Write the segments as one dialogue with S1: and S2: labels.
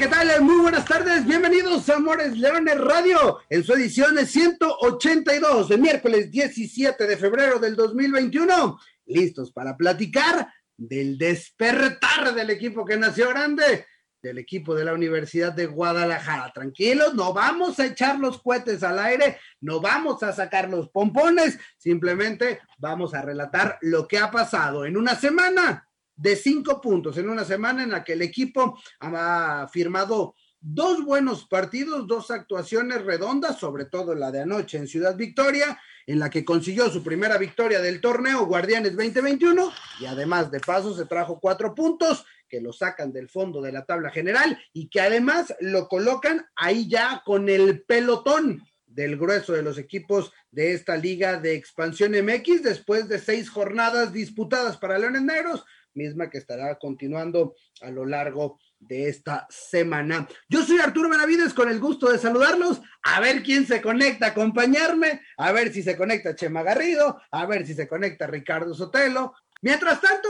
S1: ¿Qué tal? Muy buenas tardes. Bienvenidos a Amores Leones Radio en su edición de 182 de miércoles 17 de febrero del 2021. Listos para platicar del despertar del equipo que nació grande, del equipo de la Universidad de Guadalajara. Tranquilos, no vamos a echar los cohetes al aire, no vamos a sacar los pompones, simplemente vamos a relatar lo que ha pasado en una semana de cinco puntos en una semana en la que el equipo ha firmado dos buenos partidos, dos actuaciones redondas, sobre todo la de anoche en Ciudad Victoria, en la que consiguió su primera victoria del torneo Guardianes 2021 y además de paso se trajo cuatro puntos que lo sacan del fondo de la tabla general y que además lo colocan ahí ya con el pelotón del grueso de los equipos de esta liga de expansión MX después de seis jornadas disputadas para Leones Negros, misma que estará continuando a lo largo de esta semana. Yo soy Arturo Benavides con el gusto de saludarlos, a ver quién se conecta acompañarme, a ver si se conecta Chema Garrido, a ver si se conecta Ricardo Sotelo. Mientras tanto,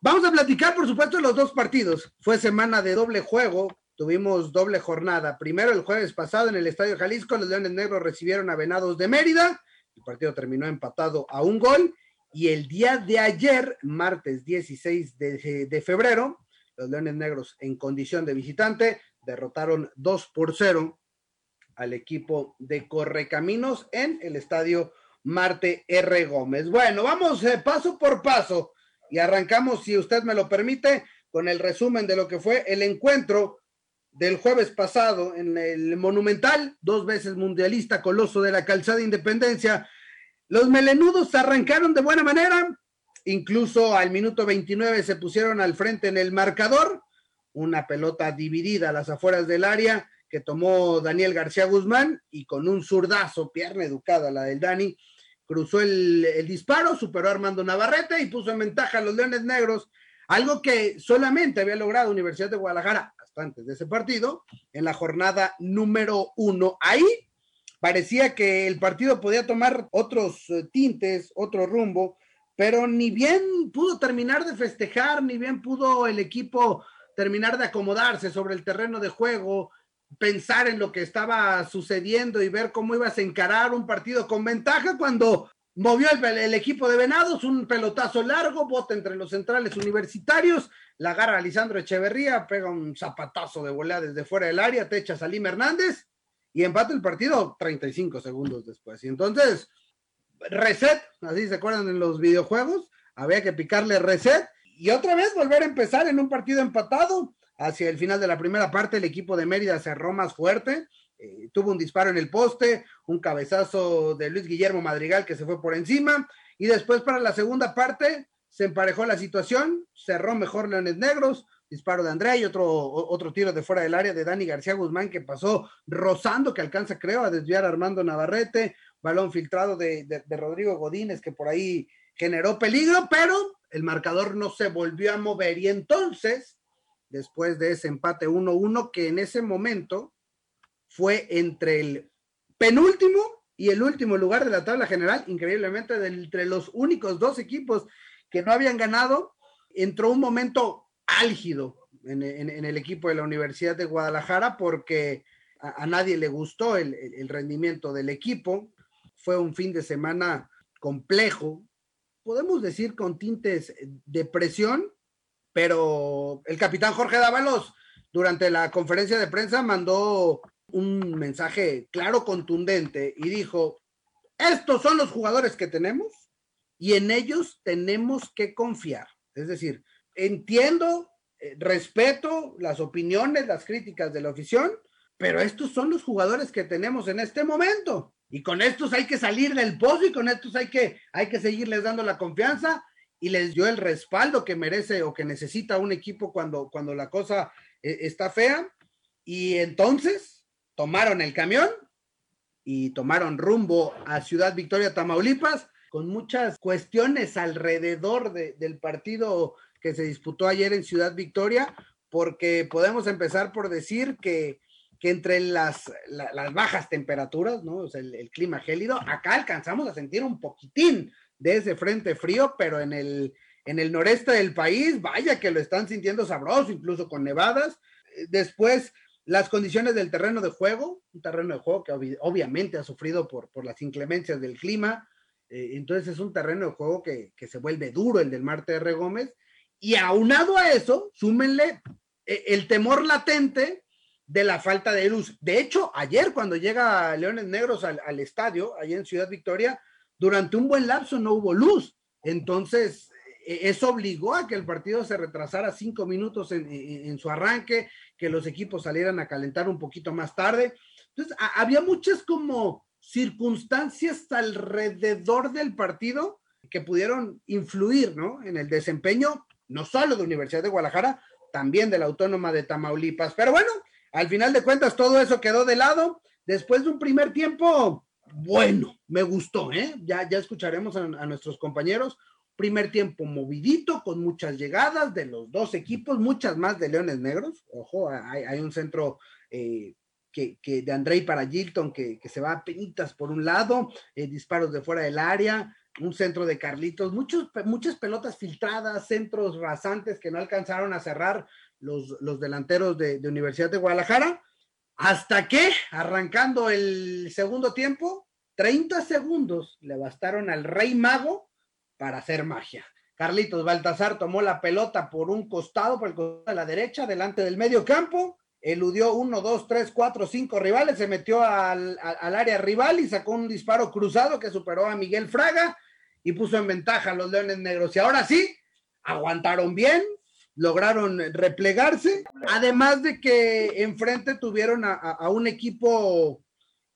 S1: vamos a platicar, por supuesto, los dos partidos. Fue semana de doble juego, tuvimos doble jornada. Primero, el jueves pasado en el Estadio Jalisco, los Leones Negros recibieron a Venados de Mérida. El partido terminó empatado a un gol y el día de ayer, martes 16 de, febrero, los Leones Negros en condición de visitante derrotaron 2 por 0 al equipo de Correcaminos en el estadio Marte R. Gómez. Bueno, vamos eh, paso por paso y arrancamos, si usted me lo permite, con el resumen de lo que fue el encuentro del jueves pasado en el Monumental, dos veces mundialista Coloso de la Calzada Independencia los melenudos arrancaron de buena manera, incluso al minuto 29 se pusieron al frente en el marcador, una pelota dividida a las afueras del área que tomó Daniel García Guzmán y con un zurdazo, pierna educada la del Dani, cruzó el, disparo, superó Armando Navarrete y puso en ventaja a los Leones Negros, algo que solamente había logrado Universidad de Guadalajara hasta antes de ese partido, en la jornada número uno. Ahí parecía que el partido podía tomar otros eh, tintes, otro rumbo, pero ni bien pudo terminar de festejar, ni bien pudo el equipo terminar de acomodarse sobre el terreno de juego, pensar en lo que estaba sucediendo y ver cómo ibas a encarar un partido con ventaja cuando movió el, equipo de Venados, un pelotazo largo, bota entre los centrales universitarios, la agarra Lisandro Echeverría, pega un zapatazo de volea desde fuera del área, te echa Salim Hernández y empata el partido 35 segundos después. Y entonces, reset, así se acuerdan en los videojuegos, había que picarle reset y otra vez volver a empezar en un partido empatado. Hacia el final de la primera parte, el equipo de Mérida cerró más fuerte, eh, tuvo un disparo en el poste, un cabezazo de Luis Guillermo Madrigal que se fue por encima, y después para la segunda parte se emparejó la situación, cerró mejor Leones Negros, disparo de Andrea y otro, otro tiro de fuera del área de Dani García Guzmán que pasó rozando, que alcanza, creo, a desviar a Armando Navarrete, balón filtrado de, de, Rodrigo Godínez que por ahí generó peligro, pero el marcador no se volvió a mover. Y entonces, después de ese empate 1-1, que en ese momento fue entre el penúltimo y el último lugar de la tabla general, increíblemente, entre los únicos dos equipos que no habían ganado, entró un momento álgido en, el equipo de la Universidad de Guadalajara porque a, a nadie le gustó el, el, rendimiento del equipo. Fue un fin de semana complejo, podemos decir con tintes de presión, pero el capitán Jorge Dávalos durante la conferencia de prensa mandó un mensaje claro, contundente y dijo, estos son los jugadores que tenemos y en ellos tenemos que confiar. Es decir, entiendo, eh, respeto las opiniones, las críticas de la afición, pero estos son los jugadores que tenemos en este momento. Y con estos hay que salir del pozo y con estos hay que, hay que seguirles dando la confianza y les dio el respaldo que merece o que necesita un equipo cuando, cuando la cosa eh, está fea. Y entonces tomaron el camión y tomaron rumbo a Ciudad Victoria, Tamaulipas, con muchas cuestiones alrededor del partido que se disputó ayer en Ciudad Victoria, porque podemos empezar por decir que, entre las, las, bajas temperaturas, ¿no? El, clima gélido, acá alcanzamos a sentir un poquitín de ese frente frío, pero en el, en el noreste del país, vaya que lo están sintiendo sabroso, incluso con nevadas. Después, las condiciones del terreno de juego, un terreno de juego que obviamente ha sufrido por, por las inclemencias del clima, eh, entonces es un terreno de juego que, se vuelve duro el del Marte R. Gómez, y aunado a eso, súmenle eh, el temor latente de la falta de luz. De hecho, ayer cuando llega Leones Negros al, al estadio, allá en Ciudad Victoria, durante un buen lapso no hubo luz. Entonces, e, eso obligó a que el partido se retrasara cinco minutos en, su arranque, que los equipos salieran a calentar un poquito más tarde. Entonces, había muchas como circunstancias alrededor del partido que pudieron influir, ¿no? En el desempeño, no solo de Universidad de Guadalajara, también de la Autónoma de Tamaulipas. Pero bueno, al final de cuentas, todo eso quedó de lado. Después de un primer tiempo, bueno, me gustó, ¿eh? Ya, ya escucharemos a nuestros compañeros Primer tiempo movidito, con muchas llegadas de los dos equipos, muchas más de Leones Negros. Ojo, hay, un centro eh, que, de Andrei para Gilton que, se va a penitas por un lado, eh, disparos de fuera del área, un centro de Carlitos, muchos, muchas pelotas filtradas, centros rasantes que no alcanzaron a cerrar los, los delanteros de, de Universidad de Guadalajara. Hasta que, arrancando el segundo tiempo, 30 segundos le bastaron al Rey Mago para hacer magia. Carlitos Baltasar tomó la pelota por un costado, por el costado de la derecha, delante del medio campo, eludió uno, dos, tres, cuatro, cinco rivales, se metió al, área rival y sacó un disparo cruzado que superó a Miguel Fraga y puso en ventaja a los Leones Negros. Y ahora sí, aguantaron bien, lograron replegarse, además de que enfrente tuvieron a, un equipo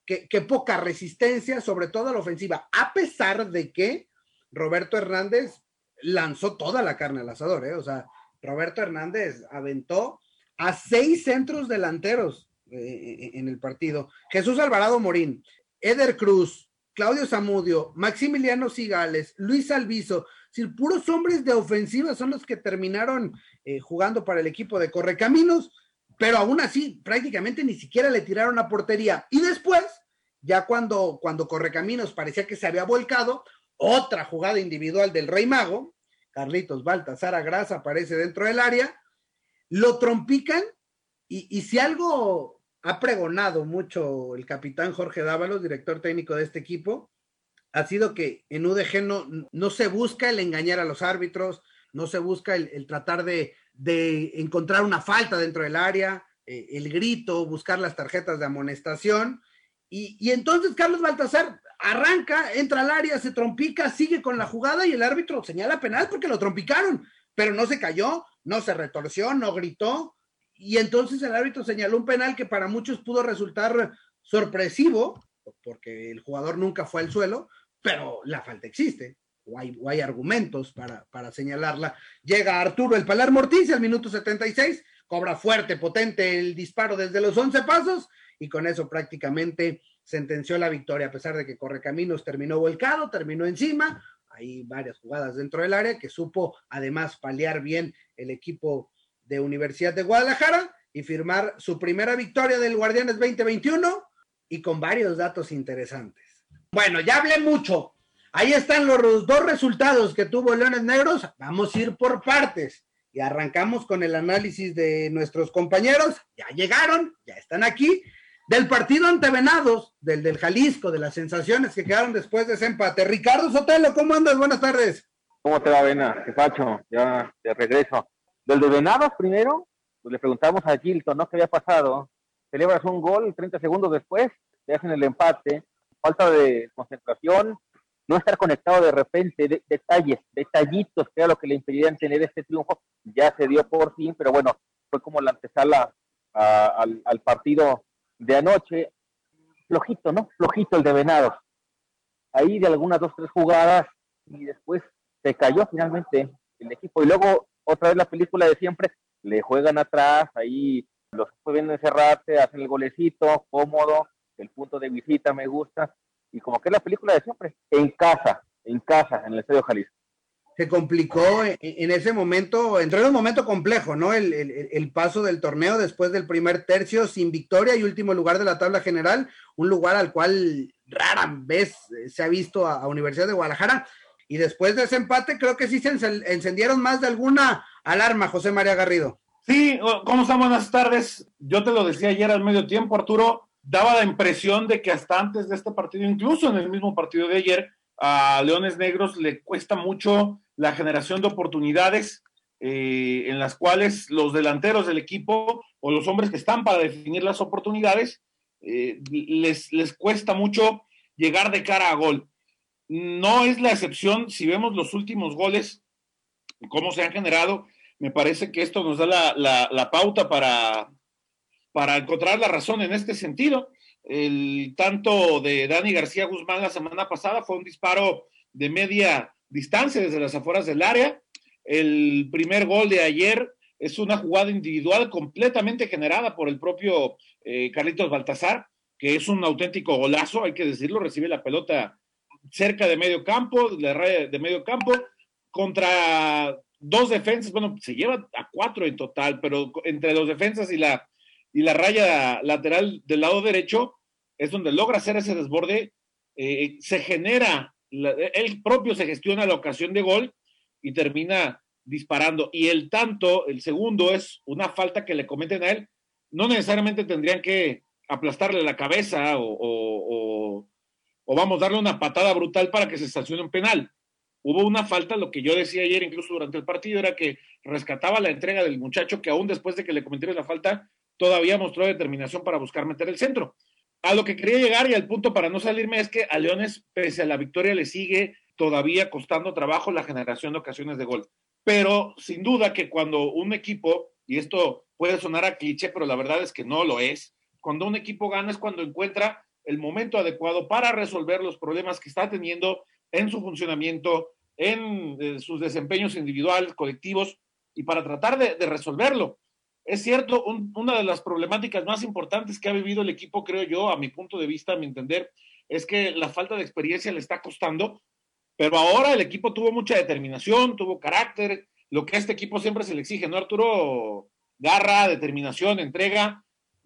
S1: que, que, poca resistencia, sobre todo a la ofensiva, a pesar de que Roberto Hernández lanzó toda la carne al asador, ¿eh? O sea, Roberto Hernández aventó a seis centros delanteros eh, eh, en el partido. Jesús Alvarado Morín, Eder Cruz, Claudio Zamudio, Maximiliano Sigales, Luis Alviso, si puros hombres de ofensiva son los que terminaron eh, jugando para el equipo de Correcaminos, pero aún así prácticamente ni siquiera le tiraron a portería. Y después, ya cuando, cuando Correcaminos parecía que se había volcado, otra jugada individual del Rey Mago, Carlitos Baltasar Grasa aparece dentro del área, lo trompican y, si algo ha pregonado mucho el capitán Jorge Dávalos, director técnico de este equipo, ha sido que en UDG no, no se busca el engañar a los árbitros, no se busca el, tratar de, encontrar una falta dentro del área, eh, el grito, buscar las tarjetas de amonestación. Y, y, entonces Carlos Baltasar arranca, entra al área, se trompica, sigue con la jugada y el árbitro señala penal porque lo trompicaron, pero no se cayó, no se retorció, no gritó. Y entonces el árbitro señaló un penal que para muchos pudo resultar sorpresivo, porque el jugador nunca fue al suelo, pero la falta existe, o hay, hay argumentos para, para, señalarla. Llega Arturo el Palar Mortiz al minuto 76, cobra fuerte, potente el disparo desde los 11 pasos, y con eso prácticamente sentenció la victoria, a pesar de que Correcaminos terminó volcado, terminó encima. Hay varias jugadas dentro del área que supo además paliar bien el equipo de Universidad de Guadalajara y firmar su primera victoria del Guardianes 2021 y con varios datos interesantes. Bueno, ya hablé mucho. Ahí están los dos resultados que tuvo Leones Negros. Vamos a ir por partes y arrancamos con el análisis de nuestros compañeros. Ya llegaron, ya están aquí del partido ante Venados, del del Jalisco, de las sensaciones que quedaron después de ese empate. Ricardo Sotelo, ¿cómo andas? Buenas tardes.
S2: ¿Cómo te va, Vena? ¿Qué pacho? Ya de regreso. Del de Venados primero, pues le preguntamos a Gilton, ¿no? ¿Qué había pasado? Celebras un gol 30 segundos después, te hacen el empate, falta de concentración, no estar conectado de repente, detalles, detallitos, que era lo que le impedían tener este triunfo, ya se dio por fin, pero bueno, fue como la antesala al partido de anoche, flojito, ¿no? Flojito el de Venados. Ahí de algunas dos, tres jugadas y después se cayó finalmente el equipo. Y luego otra vez la película de siempre, le juegan atrás, ahí los pueden encerrarse, hacen el golecito, cómodo, el punto de visita me gusta. Y como que es la película de siempre, en casa, en casa, en el Estadio Jalisco.
S1: Se complicó en, ese momento, entró en un momento complejo, ¿no? El, el, paso del torneo después del primer tercio sin victoria y último lugar de la tabla general, un lugar al cual rara vez se ha visto a, Universidad de Guadalajara. Y después de ese empate, creo que sí se encendieron más de alguna alarma, José María Garrido.
S3: Sí, ¿cómo están? Buenas tardes. Yo te lo decía ayer al medio tiempo, Arturo, daba la impresión de que hasta antes de este partido, incluso en el mismo partido de ayer, a Leones Negros le cuesta mucho la generación de oportunidades eh, en las cuales los delanteros del equipo o los hombres que están para definir las oportunidades eh, les, les cuesta mucho llegar de cara a gol. No es la excepción si vemos los últimos goles, cómo se han generado. Me parece que esto nos da la, la, pauta para, para encontrar la razón en este sentido. El tanto de Dani García Guzmán la semana pasada fue un disparo de media distancia desde las afueras del área. El primer gol de ayer es una jugada individual completamente generada por el propio eh, Carlitos Baltasar, que es un auténtico golazo, hay que decirlo, recibe la pelota cerca de medio campo, la raya de medio campo, contra dos defensas, bueno, se lleva a cuatro en total, pero entre los defensas y la, y la raya lateral del lado derecho es donde logra hacer ese desborde, eh, se genera él propio se gestiona la ocasión de gol y termina disparando. Y el tanto, el segundo, es una falta que le cometen a él. No necesariamente tendrían que aplastarle la cabeza o, o, vamos, darle una patada brutal para que se sancione un penal. Hubo una falta, lo que yo decía ayer, incluso durante el partido, era que rescataba la entrega del muchacho que aún después de que le cometieron la falta, todavía mostró determinación para buscar meter el centro a lo que quería llegar y al punto para no salirme es que a Leones, pese a la victoria, le sigue todavía costando trabajo la generación de ocasiones de gol. Pero sin duda que cuando un equipo, y esto puede sonar a cliché, pero la verdad es que no lo es, cuando un equipo gana es cuando encuentra el momento adecuado para resolver los problemas que está teniendo en su funcionamiento, en eh, sus desempeños individuales, colectivos, y para tratar de, de resolverlo. Es cierto, una de las problemáticas más importantes que ha vivido el equipo, creo yo, a mi punto de vista, a mi entender, es que la falta de experiencia le está costando, pero ahora el equipo tuvo mucha determinación, tuvo carácter, lo que a este equipo siempre se le exige, ¿no, Arturo? Garra, determinación, entrega,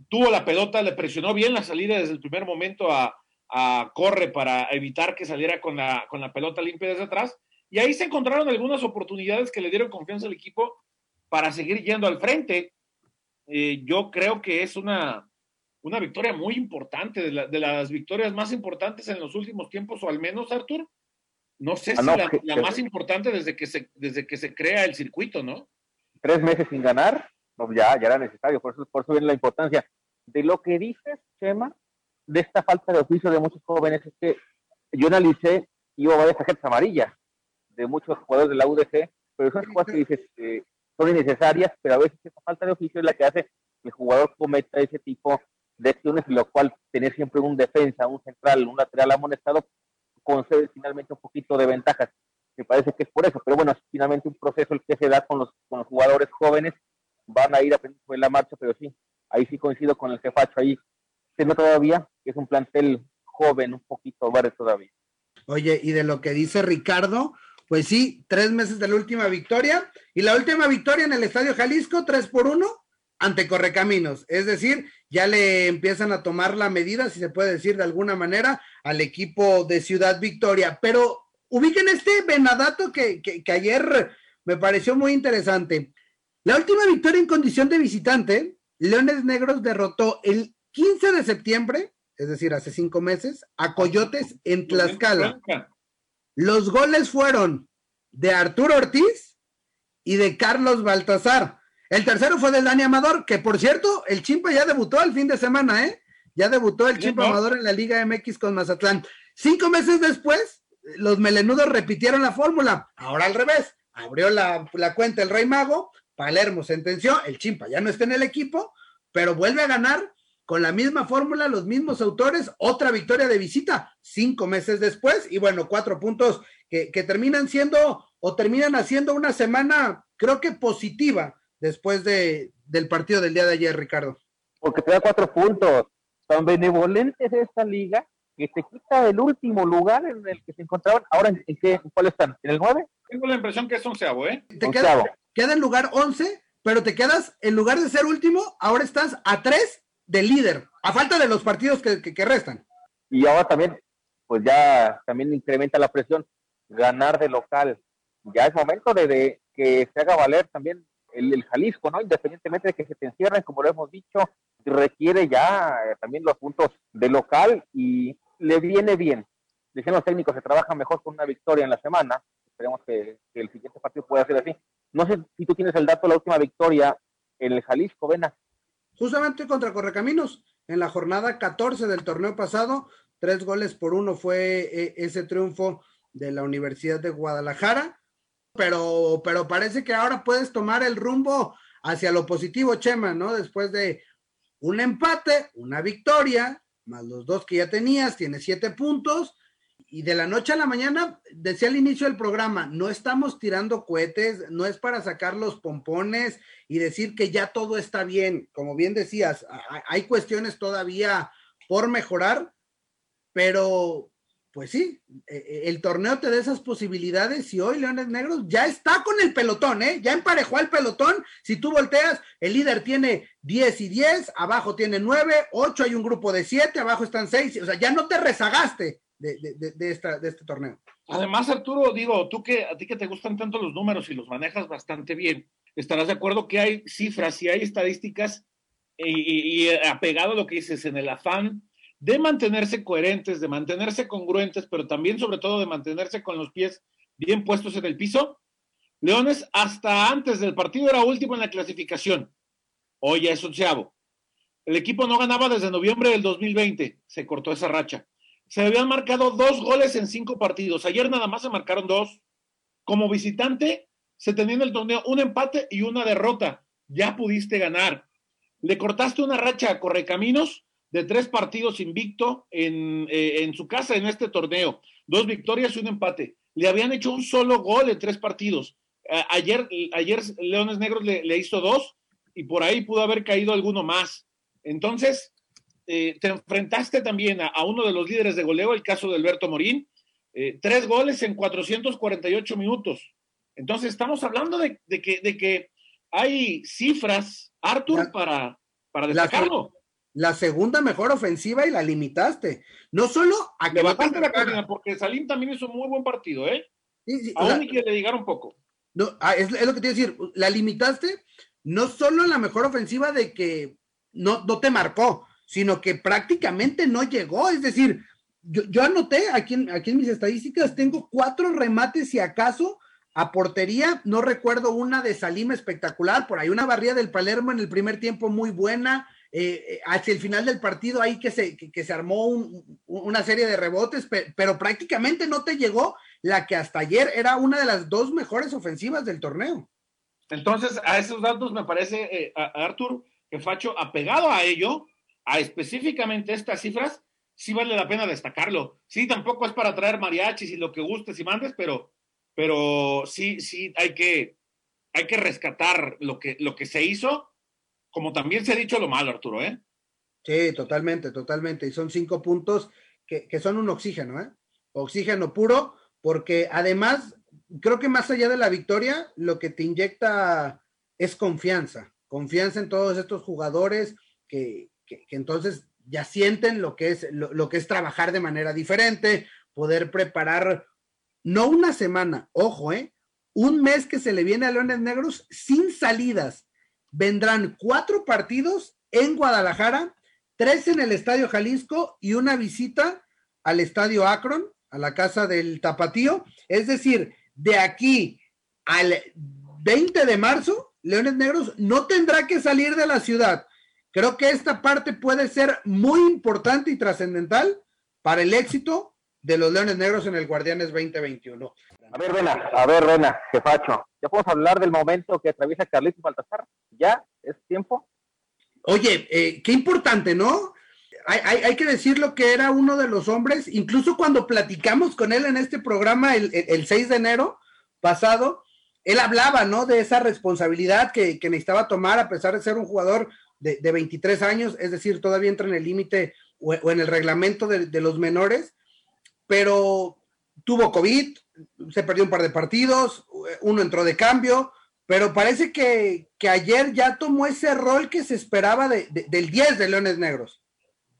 S3: tuvo la pelota, le presionó bien la salida desde el primer momento a, a Corre para evitar que saliera con la, con la pelota limpia desde atrás, y ahí se encontraron algunas oportunidades que le dieron confianza al equipo para seguir yendo al frente eh, yo creo que es una, una victoria muy importante, de, de, las victorias más importantes en los últimos tiempos, o al menos, Artur. No sé ah, si la, más importante desde que, se, desde que se crea el circuito, ¿no?
S2: Tres meses sin ganar, pues ya, ya era necesario, por eso, por eso viene la importancia. De lo que dices, Chema, de esta falta de oficio de muchos jóvenes, es que yo analicé y hubo varias tarjetas amarillas de muchos jugadores de la UDG, pero esas cosas que dices, eh, son innecesarias, pero a veces esa falta de oficio es la que hace que el jugador cometa ese tipo de acciones, lo cual tener siempre un defensa, un central, un lateral amonestado, concede finalmente un poquito de ventajas. Me parece que es por eso, pero bueno, es finalmente un proceso el que se da con los, con los jugadores jóvenes, van a ir aprendiendo en la marcha, pero sí, ahí sí coincido con el jefacho, ahí se todavía que es un plantel joven, un poquito verde todavía.
S1: Oye, y de lo que dice Ricardo, pues sí, tres meses de la última victoria y la última victoria en el Estadio Jalisco, tres por uno ante Correcaminos. Es decir, ya le empiezan a tomar la medida, si se puede decir de alguna manera, al equipo de Ciudad Victoria. Pero ubiquen este venadato que, que, que ayer me pareció muy interesante. La última victoria en condición de visitante, Leones Negros derrotó el 15 de septiembre, es decir, hace cinco meses, a Coyotes en Tlaxcala. Los goles fueron de Arturo Ortiz y de Carlos Baltasar. El tercero fue de Dani Amador, que por cierto, el Chimpa ya debutó el fin de semana, ¿eh? Ya debutó el Chimpa Amador en la Liga MX con Mazatlán. Cinco meses después, los melenudos repitieron la fórmula. Ahora al revés. Abrió la, la cuenta el Rey Mago, Palermo sentenció, el Chimpa ya no está en el equipo, pero vuelve a ganar con la misma fórmula, los mismos autores, otra victoria de visita cinco meses después y bueno, cuatro puntos que, terminan siendo o terminan haciendo una semana, creo que positiva después de, del partido del día de ayer, Ricardo.
S2: Porque te da cuatro puntos. Son benevolentes esta liga que te quita el último lugar en el que se encontraban. Ahora, ¿en, qué, cuál están? ¿En el 9?
S3: Tengo la impresión que es onceavo, ¿eh?
S1: Te queda, queda en lugar 11, pero te quedas, en lugar de ser último, ahora estás a 3 del líder, a falta de los partidos que, que, restan.
S2: Y ahora también, pues ya también incrementa la presión, ganar de local. Ya es momento de, que se haga valer también el, el, Jalisco, ¿no? Independientemente de que se te encierren, como lo hemos dicho, requiere ya eh, también los puntos de local y le viene bien. Dicen los técnicos, se trabaja mejor con una victoria en la semana. Esperemos que, el siguiente partido pueda ser así. No sé si tú tienes el dato de la última victoria en el Jalisco, Vena.
S1: Justamente contra Correcaminos, en la jornada 14 del torneo pasado, tres goles por uno fue eh, ese triunfo de la Universidad de Guadalajara. Pero, pero parece que ahora puedes tomar el rumbo hacia lo positivo, Chema, ¿no? Después de un empate, una victoria, más los dos que ya tenías, tienes siete puntos. Y de la noche a la mañana, decía al inicio del programa, no estamos tirando cohetes, no es para sacar los pompones y decir que ya todo está bien. Como bien decías, hay cuestiones todavía por mejorar, pero pues sí, e, e, el torneo te da esas posibilidades y hoy Leones Negros ya está con el pelotón, ¿eh? Ya emparejó al pelotón. Si tú volteas, el líder tiene 10 y 10, abajo tiene 9, 8, hay un grupo de 7, abajo están 6, o sea, ya no te rezagaste de, de, de, esta, de este torneo.
S3: Además, Arturo, digo, tú que a ti que te gustan tanto los números y los manejas bastante bien, estarás de acuerdo que hay cifras y hay estadísticas y, y apegado a lo que dices en el afán de mantenerse coherentes, de mantenerse congruentes, pero también sobre todo de mantenerse con los pies bien puestos en el piso. Leones hasta antes del partido era último en la clasificación. Hoy ya es onceavo. El equipo no ganaba desde noviembre del 2020. Se cortó esa racha. Se habían marcado dos goles en cinco partidos. Ayer nada más se marcaron dos. Como visitante, se tenía en el torneo un empate y una derrota. Ya pudiste ganar. Le cortaste una racha a Correcaminos de tres partidos invicto en, eh, en, su casa en este torneo, dos victorias y un empate. Le habían hecho un solo gol en tres partidos. ayer, ayer Leones Negros le, hizo dos y por ahí pudo haber caído alguno más. Entonces, eh, te enfrentaste también a, uno de los líderes de goleo, el caso de Alberto Morín, eh, tres goles en 448 minutos. Entonces, estamos hablando de, que, de que hay cifras, Arthur, para, para destacarlo
S1: la segunda mejor ofensiva y la limitaste. No solo
S3: a que bajaste la página, porque Salim también hizo un muy buen partido, ¿eh? Sí, sí, Aún que le un poco.
S1: No, ah, es, lo que te iba a decir, la limitaste no solo en la mejor ofensiva de que no, no te marcó, sino que prácticamente no llegó. Es decir, yo, anoté aquí en, aquí en mis estadísticas, tengo cuatro remates y acaso a portería, no recuerdo una de Salim espectacular, por ahí una barrida del Palermo en el primer tiempo muy buena, eh, eh, hacia el final del partido ahí que se, que, se armó una serie de rebotes, pero, prácticamente no te llegó la que hasta ayer era una de las dos mejores ofensivas del torneo.
S3: Entonces, a esos datos me parece, eh, Artur, que Facho, apegado a ello, a específicamente estas cifras, sí vale la pena destacarlo. Sí, tampoco es para traer mariachis y lo que gustes y mandes, pero, pero sí, sí, hay que, hay que rescatar lo que, lo que se hizo como también se ha dicho lo malo, Arturo, ¿eh?
S1: Sí, totalmente, totalmente. Y son cinco puntos que, son un oxígeno, ¿eh? Oxígeno puro, porque además, creo que más allá de la victoria, lo que te inyecta es confianza, confianza en todos estos jugadores que, entonces ya sienten lo que es lo, que es trabajar de manera diferente, poder preparar no una semana, ojo, eh, un mes que se le viene a Leones Negros sin salidas, vendrán cuatro partidos en Guadalajara, tres en el Estadio Jalisco y una visita al Estadio Akron, a la casa del Tapatío. Es decir, de aquí al 20 de marzo, Leones Negros no tendrá que salir de la ciudad. Creo que esta parte puede ser muy importante y trascendental para el éxito de los Leones Negros en el Guardianes 2021.
S2: A ver, Rena, a ver, Rena, facho. Ya podemos hablar del momento que atraviesa Carlitos Baltasar. ¿Ya? ¿Es tiempo?
S1: Oye, eh, qué importante, ¿no? Hay, hay, que decirlo que era uno de los hombres, incluso cuando platicamos con él en este programa el, el, 6 de enero pasado, él hablaba, ¿no? De esa responsabilidad que, que necesitaba tomar a pesar de ser un jugador de, de, 23 años, es decir, todavía entra en el límite o, en el reglamento de, de, los menores, pero tuvo COVID, se perdió un par de partidos, uno entró de cambio, pero parece que, que ayer ya tomó ese rol que se esperaba de, del 10 de Leones Negros.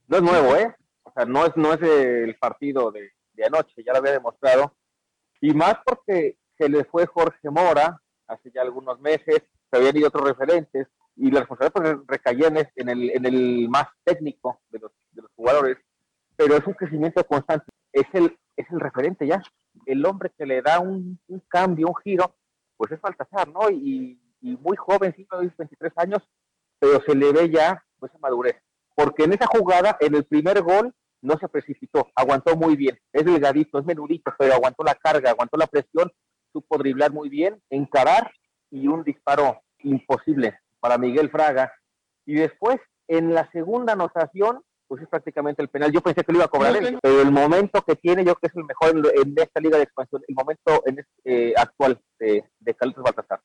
S2: No es nuevo, ¿eh? O sea, no es, no es el partido de, de anoche, ya lo había demostrado. Y más porque se le fue Jorge Mora hace ya algunos meses, se habían ido otros referentes, y la responsabilidad pues, recaía en el, en el más técnico de los, de los jugadores, pero es un crecimiento constante. Es el, es el referente ya. El hombre que le da un, un cambio, un giro, pues es Baltasar, ¿no? Y, muy joven, 5, 23 años, pero se le ve ya pues, esa madurez. Porque en esa jugada, en el primer gol, no se precipitó, aguantó muy bien. Es delgadito, es menudito, pero aguantó la carga, aguantó la presión, supo driblar muy bien, encarar y un disparo imposible para Miguel Fraga. Y después, en la segunda anotación, pues es prácticamente el penal. Yo pensé que lo iba a cobrar él, pero el momento que tiene, yo creo que es el mejor en, esta liga de expansión, el momento en este, actual de, de Carlitos Baltasar.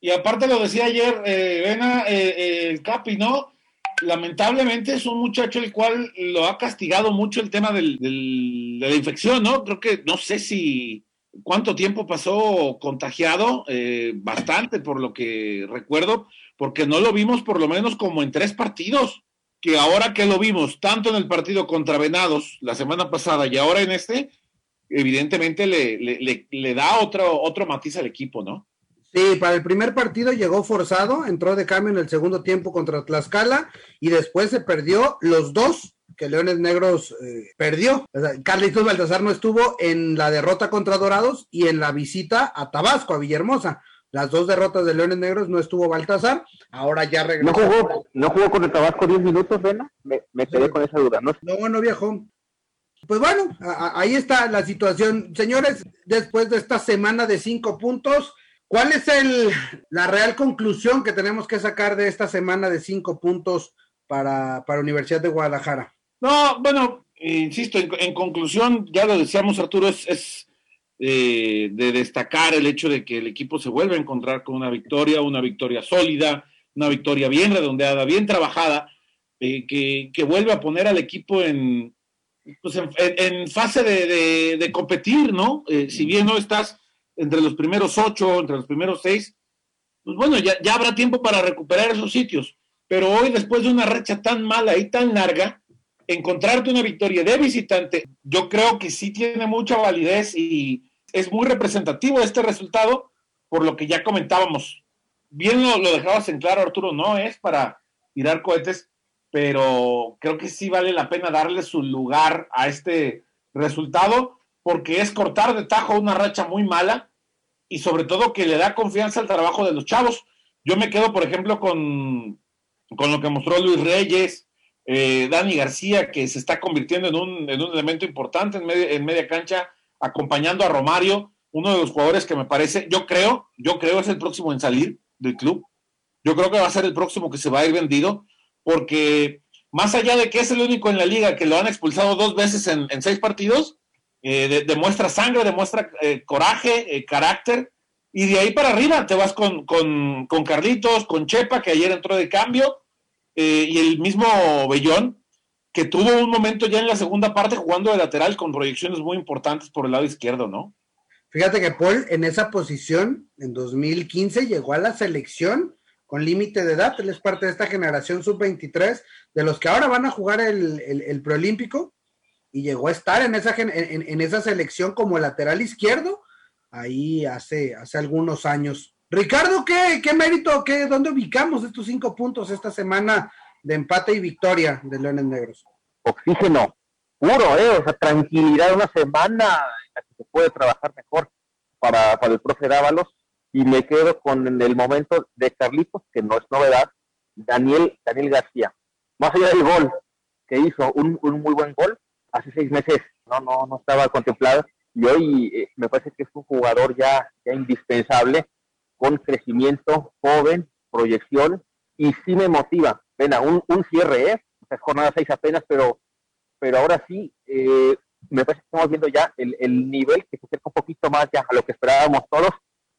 S3: Y aparte lo decía ayer, eh, Vena, eh, eh, el Capi, ¿no? Lamentablemente es un muchacho el cual lo ha castigado mucho el tema del, del, de la infección, ¿no? Creo que no sé si cuánto tiempo pasó contagiado, eh, bastante por lo que recuerdo, porque no lo vimos por lo menos como en tres partidos que ahora que lo vimos tanto en el partido contra Venados la semana pasada y ahora en este, evidentemente le, le, le, da otro, otro matiz al equipo, ¿no?
S1: Sí, para el primer partido llegó forzado, entró de cambio en el segundo tiempo contra Tlaxcala y después se perdió los dos que Leones Negros eh, perdió. O sea, Carlitos Baltasar no estuvo en la derrota contra Dorados y en la visita a Tabasco, a Villahermosa las dos derrotas de Leones Negros no estuvo Baltasar, ahora ya regresó.
S2: ¿No jugó, ¿no jugó con el Tabasco 10 minutos, Vena? Me, me quedé con esa duda, ¿no?
S1: No, no viajó. Pues bueno, ahí está la situación. Señores, después de esta semana de cinco puntos, ¿cuál es el, la real conclusión que tenemos que sacar de esta semana de cinco puntos para, para Universidad de Guadalajara?
S3: No, bueno, insisto, en, conclusión, ya lo decíamos Arturo, es eh, de destacar el hecho de que el equipo se vuelve a encontrar con una victoria, una victoria sólida, una victoria bien redondeada, bien trabajada, eh, que, que, vuelve a poner al equipo en, pues en, fase de, competir, ¿no? Eh, si bien no estás entre los primeros ocho, entre los primeros seis, pues bueno, ya, ya habrá tiempo para recuperar esos sitios. Pero hoy, después de una racha tan mala y tan larga, encontrarte una victoria de visitante, yo creo que sí tiene mucha validez y, es muy representativo este resultado por lo que ya comentábamos. Bien lo, dejabas en claro, Arturo, no es para tirar cohetes, pero creo que sí vale la pena darle su lugar a este resultado porque es cortar de tajo una racha muy mala y sobre todo que le da confianza al trabajo de los chavos. Yo me quedo, por ejemplo, con, con lo que mostró Luis Reyes, eh, Dani García, que se está convirtiendo en un, en un elemento importante en, en media cancha acompañando a Romario, uno de los jugadores que me parece, yo creo, yo creo es el próximo en salir del club. Yo creo que va a ser el próximo que se va a ir vendido, porque más allá de que es el único en la liga que lo han expulsado dos veces en, seis partidos, eh, demuestra sangre, demuestra eh, coraje, eh, carácter, y de ahí para arriba te vas con, con, con Carlitos, con Chepa, que ayer entró de cambio, y el mismo Bellón, que tuvo un momento ya en la segunda parte jugando de lateral con proyecciones muy importantes por el lado izquierdo, ¿no?
S1: Fíjate que Paul en esa posición, en 2015, llegó a la selección con límite de edad. Él es parte de esta generación sub-23, de los que ahora van a jugar el, el, preolímpico, y llegó a estar en esa, en, en, esa selección como lateral izquierdo, ahí hace, hace algunos años. Ricardo, ¿qué, qué mérito, qué, dónde ubicamos estos cinco puntos esta semana de empate y victoria de Leones Negros.
S2: Oxígeno puro, ¿eh? O sea, tranquilidad, una semana en la que se puede trabajar mejor para, para el profe Dávalos. Y me quedo con el momento de Carlitos, que no es novedad, Daniel, Daniel García. Más allá del gol que hizo, un, un muy buen gol, hace seis meses no, no, no estaba contemplado. Y hoy eh, me parece que es un jugador ya, ya indispensable, con crecimiento, joven, proyección, y sí me motiva Venga, un, un cierre, ¿eh? O sea, jornada 6 apenas, pero, pero ahora sí, eh, me parece que estamos viendo ya el, el nivel que se acerca un poquito más ya a lo que esperábamos todos.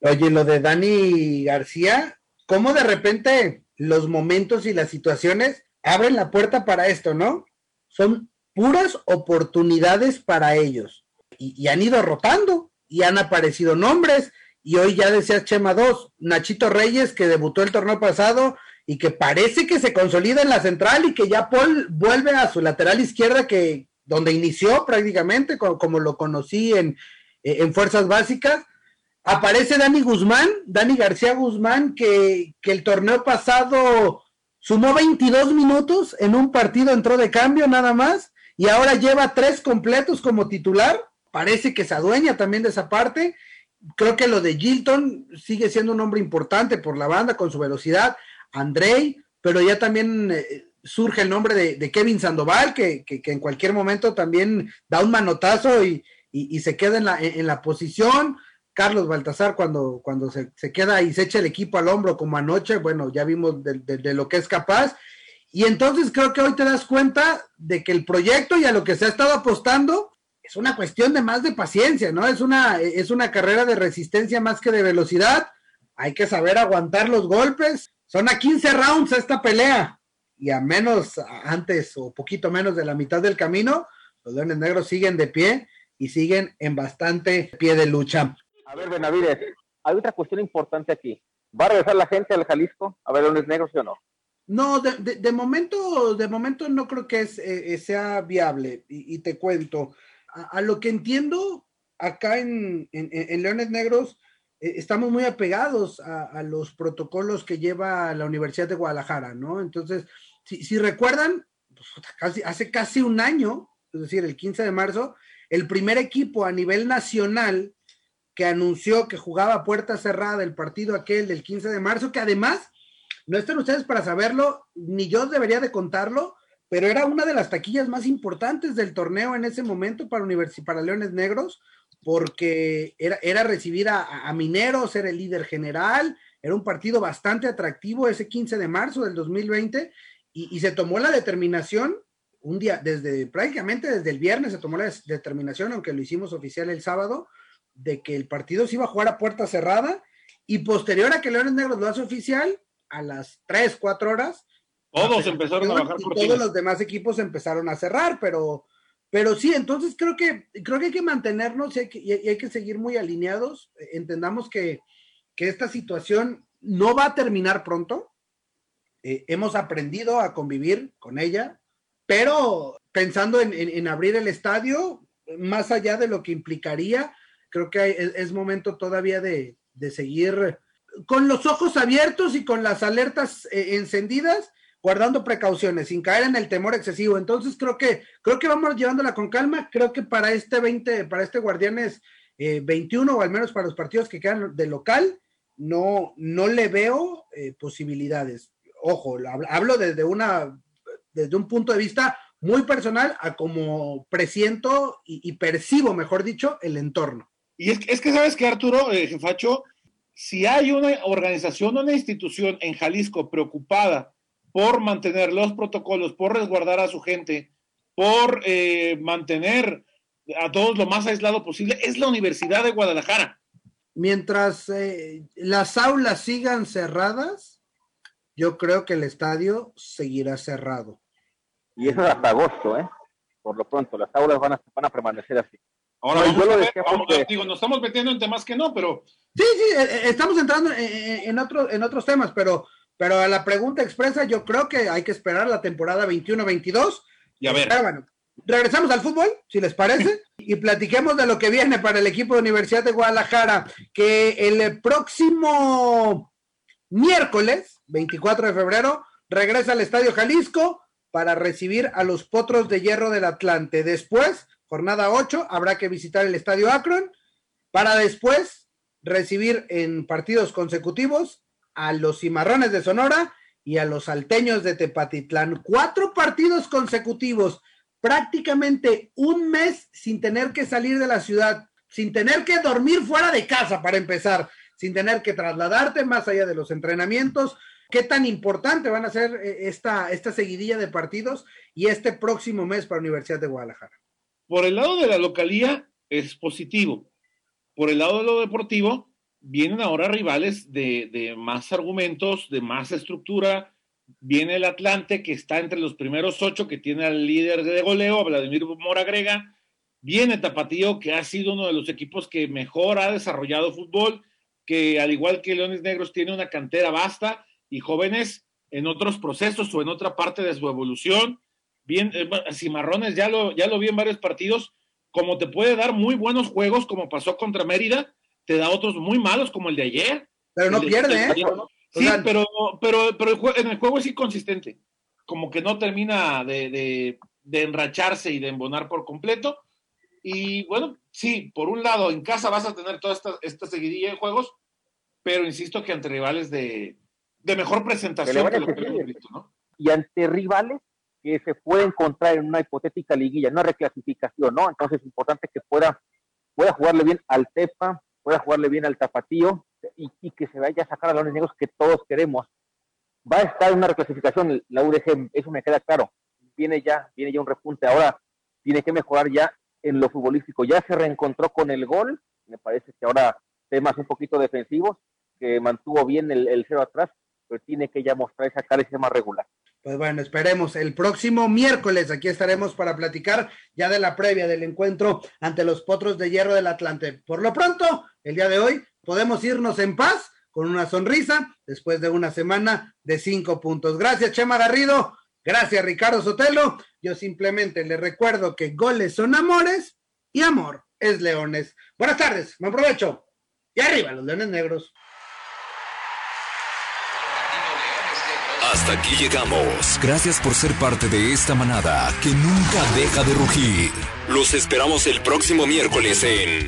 S1: Oye, lo de Dani García, ¿cómo de repente los momentos y las situaciones abren la puerta para esto, no? Son puras oportunidades para ellos. Y, han ido rotando y han aparecido nombres. Y hoy ya decía Chema 2, Nachito Reyes, que debutó el torneo pasado y que parece que se consolida en la central y que ya Paul vuelve a su lateral izquierda, que donde inició prácticamente, como, lo conocí en, en Fuerzas Básicas. Aparece Dani Guzmán, Dani García Guzmán, que, que el torneo pasado sumó 22 minutos en un partido, entró de cambio nada más y ahora lleva tres completos como titular. Parece que se adueña también de esa parte. Creo que lo de Gilton sigue siendo un hombre importante por la banda con su velocidad. Andrei, pero ya también eh, surge el nombre de, Kevin Sandoval, que, en cualquier momento también da un manotazo y, se queda en la, en la, posición. Carlos Baltasar, cuando, cuando se, queda y se echa el equipo al hombro como anoche, bueno, ya vimos de lo que es capaz. Y entonces creo que hoy te das cuenta de que el proyecto y a lo que se ha estado apostando es una cuestión de más de paciencia, ¿no? Es una, es una carrera de resistencia más que de velocidad. Hay que saber aguantar los golpes. Son a 15 rounds esta pelea y a menos antes o poquito menos de la mitad del camino, los Leones Negros siguen de pie y siguen en bastante pie de lucha.
S2: A ver, Benavides, hay otra cuestión importante aquí. ¿Va a regresar la gente al Jalisco a ver Leones Negros, sí o no?
S1: No, de, momento, de momento no creo que eh, sea viable. Y, te cuento, a, lo que entiendo, acá en, Leones Negros eh, estamos muy apegados a, los protocolos que lleva la Universidad de Guadalajara, ¿no? Entonces, si, recuerdan, pues, hace casi un año, es decir, el 15 de marzo, el primer equipo a nivel nacional que anunció que jugaba puerta cerrada el partido aquel del 15 de marzo, que además no están ustedes para saberlo, ni yo debería de contarlo, pero era una de las taquillas más importantes del torneo en ese momento para, para Leones Negros, porque era, era recibir a, Mineros, era el líder general, era un partido bastante atractivo ese 15 de marzo del 2020, y, y se tomó la determinación un día, desde prácticamente desde el viernes se tomó la determinación, aunque lo hicimos oficial el sábado, de que el partido se iba a jugar a puerta cerrada y posterior a que Leones Negros lo hace oficial, a las 3, 4 horas.
S3: Todos empezaron a bajar
S1: por Todos los demás equipos empezaron a cerrar, pero, pero sí, entonces creo que, creo que hay que mantenernos y hay que, hay que seguir muy alineados. Entendamos que, esta situación no va a terminar pronto. Eh, hemos aprendido a convivir con ella, pero pensando en, abrir el estadio, más allá de lo que implicaría, creo que es, momento todavía de, de seguir con los ojos abiertos y con las alertas eh, encendidas, guardando precauciones, sin caer en el temor excesivo. Entonces creo que, creo que vamos llevándola con calma. Creo que para este 20, para este Guardianes 21, eh, o al menos para los partidos que quedan de local, no, no le veo eh, posibilidades. Ojo, hablo desde una, desde un punto de vista muy personal a como presiento y, percibo, mejor dicho, el entorno.
S3: Y es, es que sabes que Arturo, eh, jefacho, si hay una organización, una institución en Jalisco preocupada por mantener los protocolos, por resguardar a su gente, por eh, mantener a todos lo más aislado posible, es la Universidad de Guadalajara.
S1: Mientras eh, las aulas sigan cerradas, yo creo que el estadio seguirá cerrado.
S2: Y eso es hasta agosto, ¿eh? Por lo pronto, las aulas van a, van a permanecer así.
S3: Ahora, vamos a ver, digo, nos estamos metiendo en temas que no, pero
S1: Sí, sí, eh, eh, estamos entrando en, otro, en otros temas, pero, pero a la pregunta expresa yo creo que hay que esperar la temporada 21-22.
S3: Y a ver.
S1: bueno, regresamos al fútbol, si les parece, y platiquemos de lo que viene para el equipo de Universidad de Guadalajara, que el próximo miércoles, 24 de febrero, regresa al Estadio Jalisco para recibir a los Potros de Hierro del Atlante. Después, jornada 8, habrá que visitar el Estadio Akron, para después recibir en partidos consecutivos a los cimarrones de Sonora y a los salteños de Tepatitlán. Cuatro partidos consecutivos, prácticamente un mes sin tener que salir de la ciudad, sin tener que dormir fuera de casa para empezar, sin tener que trasladarte más allá de los entrenamientos. ¿Qué tan importante van a ser eh, esta, esta seguidilla de partidos y este próximo mes para Universidad de Guadalajara?
S3: Por el lado de la localía es positivo por el lado de lo deportivo, vienen ahora rivales de, más argumentos, de más estructura, Viene el Atlante, que está entre los primeros ocho, que tiene al líder de goleo, Vladimir Moragrega. Viene Tapatío, que ha sido uno de los equipos que mejor ha desarrollado fútbol, que al igual que Leones Negros tiene una cantera vasta y jóvenes en otros procesos o en otra parte de su evolución. Bien, eh, Cimarrones ya lo, ya lo vi en varios partidos, como te puede dar muy buenos juegos, como pasó contra Mérida, te da otros muy malos, como el de ayer.
S1: Pero no pierde, ¿eh?
S3: Sí, pero, pero, pero en el juego es inconsistente. Como que no termina de, de, enracharse y de embonar por completo. Y bueno, sí, por un lado, en casa vas a tener toda esta, esta seguidilla de juegos, pero insisto que ante rivales de, de mejor presentación que lo que hemos visto, ¿no?
S2: Y ante rivales que se puede encontrar en una hipotética liguilla, una reclasificación, ¿no? Entonces es importante que pueda, pueda jugarle bien al Tepa, pueda jugarle bien al Tapatío y, que se vaya a sacar a los negros que todos queremos. Va a estar una reclasificación la UDG, eso me queda claro. Viene ya, viene ya un repunte. Ahora tiene que mejorar ya en lo futbolístico. Ya se reencontró con el gol, me parece que ahora temas un poquito defensivos, que mantuvo bien el, el cero atrás, pero tiene que ya mostrar esa cara más regular.
S1: Pues bueno, esperemos. El próximo miércoles aquí estaremos para platicar ya de la previa del encuentro ante los Potros de Hierro del Atlante. Por lo pronto, el día de hoy podemos irnos en paz con una sonrisa después de una semana de cinco puntos. Gracias, Chema Garrido. Gracias, Ricardo Sotelo. Yo simplemente le recuerdo que goles son amores y amor es leones. Buenas tardes, me aprovecho. Y arriba los leones negros.
S4: Hasta aquí llegamos. Gracias por ser parte de esta manada que nunca deja de rugir. Los esperamos el próximo miércoles en